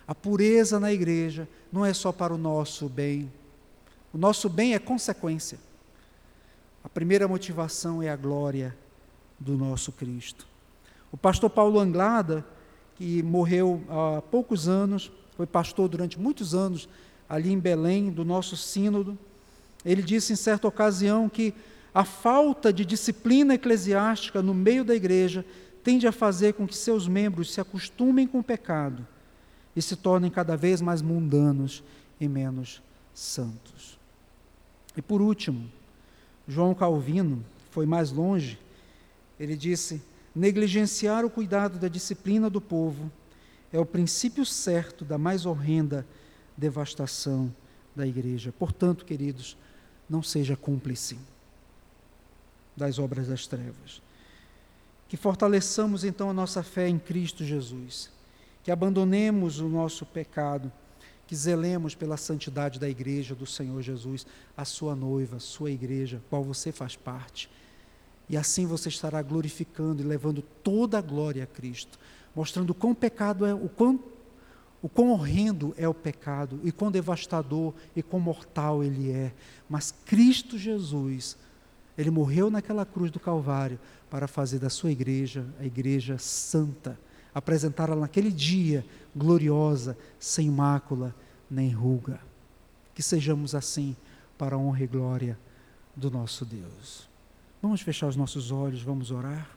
A pureza na igreja não é só para o nosso bem. O nosso bem é consequência. A primeira motivação é a glória do nosso Cristo. O pastor Paulo Anglada, que morreu há poucos anos, foi pastor durante muitos anos ali em Belém, do nosso sínodo, ele disse em certa ocasião que a falta de disciplina eclesiástica no meio da igreja tende a fazer com que seus membros se acostumem com o pecado e se tornem cada vez mais mundanos e menos santos. E por último, João Calvino foi mais longe. Ele disse: negligenciar o cuidado da disciplina do povo é o princípio certo da mais horrenda devastação da igreja. Portanto, queridos, não seja cúmplice das obras das trevas. Que fortaleçamos então a nossa fé em Cristo Jesus, que abandonemos o nosso pecado, que zelemos pela santidade da igreja do Senhor Jesus, a sua noiva, a sua igreja, qual você faz parte. E assim você estará glorificando e levando toda a glória a Cristo, mostrando o quão pecado é, o quão, o quão horrendo é o pecado, e quão devastador e quão mortal ele é. Mas Cristo Jesus ele morreu naquela cruz do Calvário para fazer da sua igreja a igreja santa, apresentá-la naquele dia gloriosa, sem mácula nem ruga. Que sejamos assim para a honra e glória do nosso Deus. Vamos fechar os nossos olhos, vamos orar.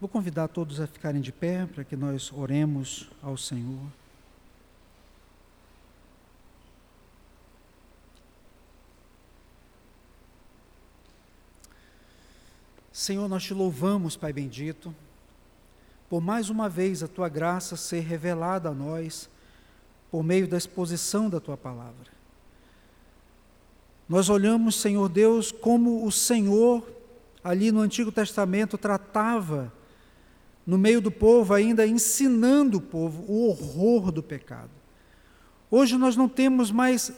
Vou convidar todos a ficarem de pé para que nós oremos ao Senhor. Senhor, nós te louvamos, Pai bendito, por mais uma vez a tua graça ser revelada a nós por meio da exposição da tua palavra. Nós olhamos, Senhor Deus, como o Senhor ali no Antigo Testamento tratava no meio do povo, ainda ensinando o povo o horror do pecado. Hoje nós não temos mais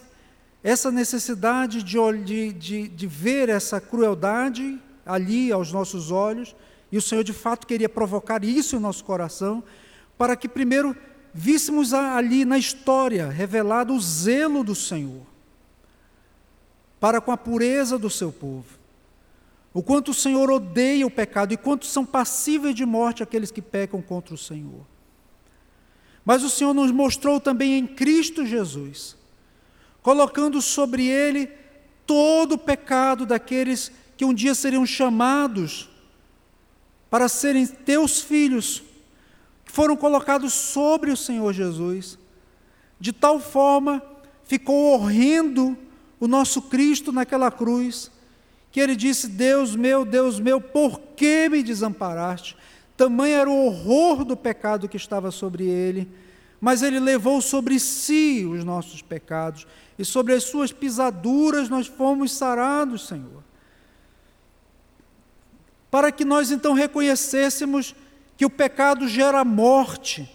essa necessidade de, de, de, de ver essa crueldade ali aos nossos olhos, e o Senhor de fato queria provocar isso em nosso coração, para que primeiro víssemos ali na história revelado o zelo do Senhor para com a pureza do seu povo. O quanto o Senhor odeia o pecado e quanto são passíveis de morte aqueles que pecam contra o Senhor. Mas o Senhor nos mostrou também em Cristo Jesus, colocando sobre ele todo o pecado daqueles que um dia seriam chamados para serem teus filhos, que foram colocados sobre o Senhor Jesus. De tal forma ficou horrendo o nosso Cristo naquela cruz que ele disse: Deus meu, Deus meu, por que me desamparaste? Tamanho era o horror do pecado que estava sobre ele, mas ele levou sobre si os nossos pecados, e sobre as suas pisaduras nós fomos sarados, Senhor. Para que nós então reconhecêssemos que o pecado gera morte,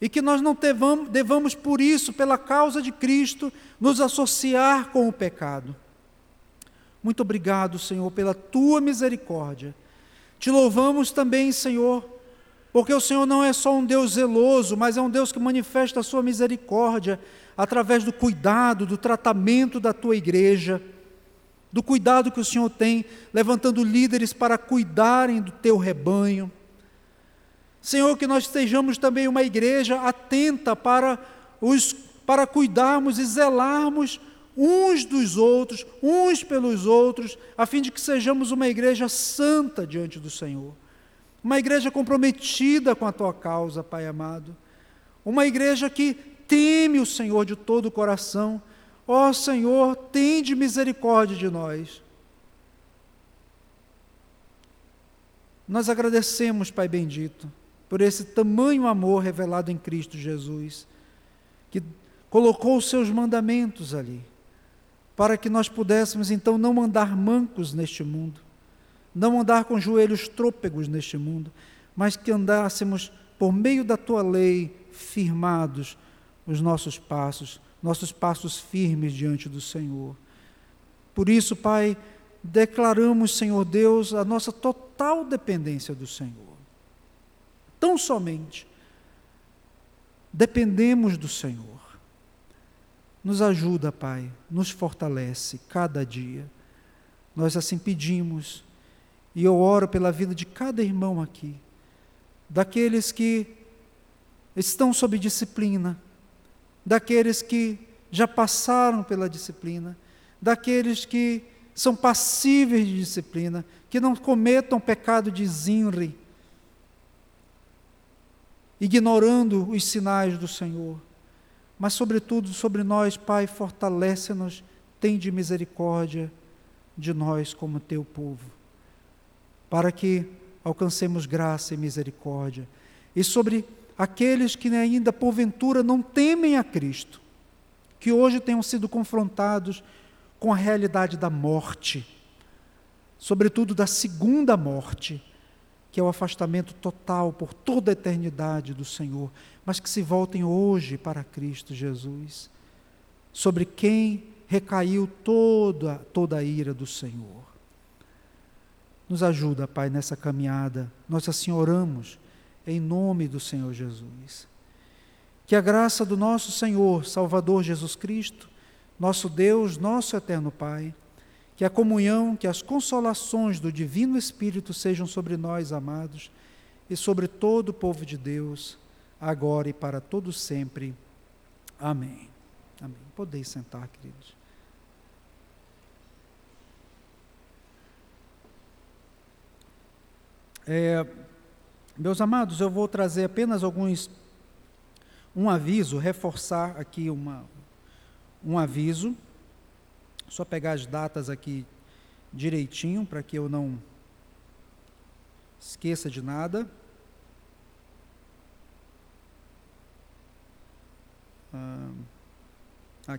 e que nós não devamos, devamos, por isso, pela causa de Cristo, nos associar com o pecado. Muito obrigado, Senhor, pela tua misericórdia. Te louvamos também, Senhor, porque o Senhor não é só um Deus zeloso, mas é um Deus que manifesta a sua misericórdia através do cuidado, do tratamento da tua igreja, do cuidado que o Senhor tem, levantando líderes para cuidarem do teu rebanho. Senhor, que nós estejamos também uma igreja atenta para os para cuidarmos e zelarmos uns dos outros, uns pelos outros, a fim de que sejamos uma igreja santa diante do Senhor. Uma igreja comprometida com a tua causa, Pai amado. Uma igreja que teme o Senhor de todo o coração. Ó Senhor, tende misericórdia de nós. Nós agradecemos, Pai bendito, por esse tamanho amor revelado em Cristo Jesus, que colocou os seus mandamentos ali, para que nós pudéssemos então não andar mancos neste mundo, não andar com joelhos trôpegos neste mundo, mas que andássemos por meio da tua lei firmados os nossos passos, nossos passos firmes diante do Senhor. Por isso, Pai, declaramos, Senhor Deus, a nossa total dependência do Senhor. Tão somente dependemos do Senhor. Nos ajuda, Pai, nos fortalece cada dia. Nós assim pedimos, e eu oro pela vida de cada irmão aqui, daqueles que estão sob disciplina, daqueles que já passaram pela disciplina, daqueles que são passíveis de disciplina, que não cometam pecado de zinre, ignorando os sinais do Senhor mas, sobretudo, sobre nós, Pai, fortalece-nos, tem de misericórdia de nós como teu povo, para que alcancemos graça e misericórdia. E sobre aqueles que ainda, porventura, não temem a Cristo, que hoje tenham sido confrontados com a realidade da morte, sobretudo da segunda morte, que é o afastamento total por toda a eternidade do Senhor, mas que se voltem hoje para Cristo Jesus, sobre quem recaiu toda, toda a ira do Senhor. Nos ajuda, Pai, nessa caminhada. Nós assim oramos em nome do Senhor Jesus. Que a graça do nosso Senhor, Salvador Jesus Cristo, nosso Deus, nosso eterno Pai, que a comunhão, que as consolações do Divino Espírito sejam sobre nós, amados, e sobre todo o povo de Deus, agora e para todo sempre. Amém. Amém. Podeis sentar, queridos. É, meus amados, eu vou trazer apenas alguns. Um aviso, reforçar aqui uma, um aviso. Só pegar as datas aqui direitinho para que eu não esqueça de nada. Ah.